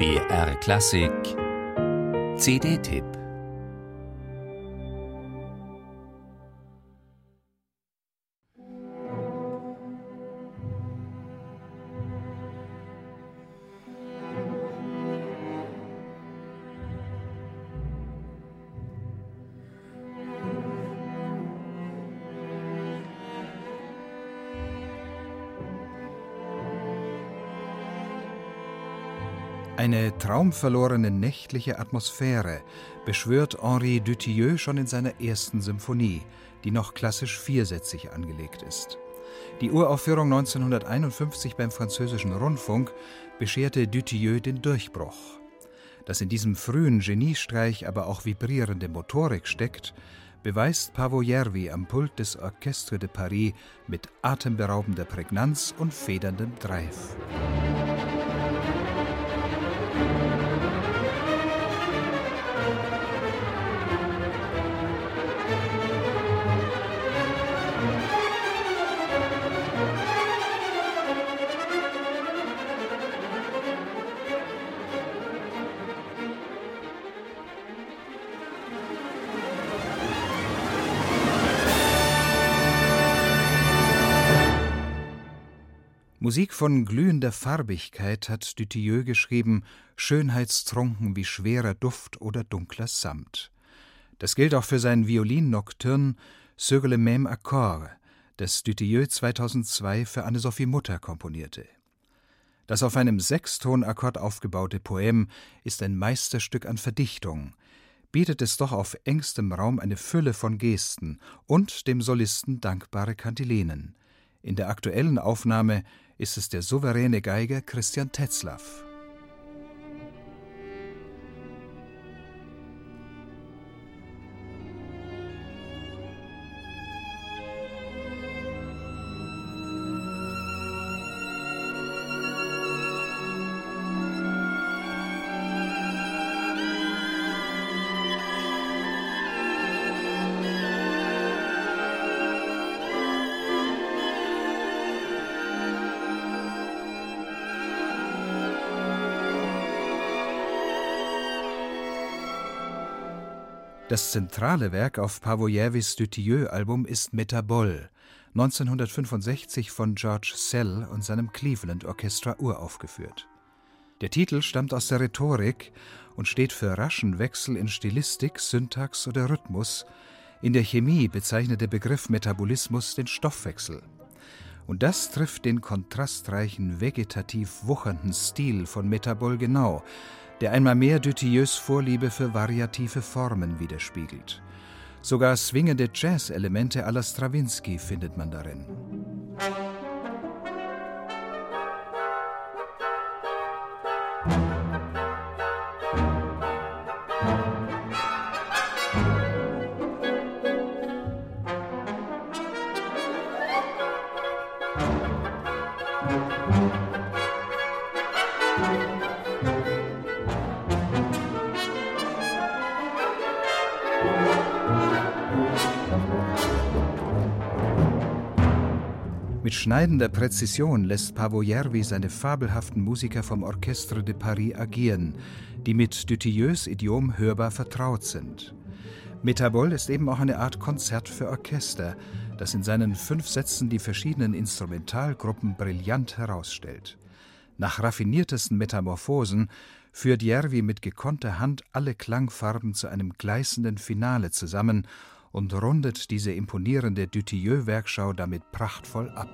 BR Klassik. CD-Tipp Eine traumverlorene nächtliche Atmosphäre beschwört Henri Dutilleux schon in seiner ersten Symphonie, die noch klassisch viersätzig angelegt ist. Die Uraufführung 1951 beim französischen Rundfunk bescherte Dutilleux den Durchbruch. Dass in diesem frühen Geniestreich aber auch vibrierende Motorik steckt, beweist Pavo Järvi am Pult des Orchestre de Paris mit atemberaubender Prägnanz und federndem Dreif. Musik von glühender Farbigkeit hat Dutilleux geschrieben, schönheitstrunken wie schwerer Duft oder dunkler Samt. Das gilt auch für sein Violin-Nocturne Sur le même accord, das Dutilleux 2002 für Anne-Sophie Mutter komponierte. Das auf einem Sechstonakkord aufgebaute Poem ist ein Meisterstück an Verdichtung, bietet es doch auf engstem Raum eine Fülle von Gesten und dem Solisten dankbare Kantilenen. In der aktuellen Aufnahme ist es der souveräne Geiger Christian Tetzlaff. Das zentrale Werk auf Pavojevis Dutilleux-Album ist Metabol, 1965 von George Sell und seinem Cleveland Orchestra uraufgeführt. Der Titel stammt aus der Rhetorik und steht für raschen Wechsel in Stilistik, Syntax oder Rhythmus. In der Chemie bezeichnet der Begriff Metabolismus den Stoffwechsel. Und das trifft den kontrastreichen, vegetativ wuchernden Stil von Metabol genau, der einmal mehr Dutilleux Vorliebe für variative Formen widerspiegelt. Sogar swingende Jazz-Elemente la Stravinsky findet man darin. Mit schneidender Präzision lässt Pavo-Järvi seine fabelhaften Musiker vom Orchestre de Paris agieren, die mit Dutilleux Idiom hörbar vertraut sind. Metabol ist eben auch eine Art Konzert für Orchester, das in seinen fünf Sätzen die verschiedenen Instrumentalgruppen brillant herausstellt. Nach raffiniertesten Metamorphosen führt Järvi mit gekonnter Hand alle Klangfarben zu einem gleißenden Finale zusammen und rundet diese imponierende Dutilleux-Werkschau damit prachtvoll ab.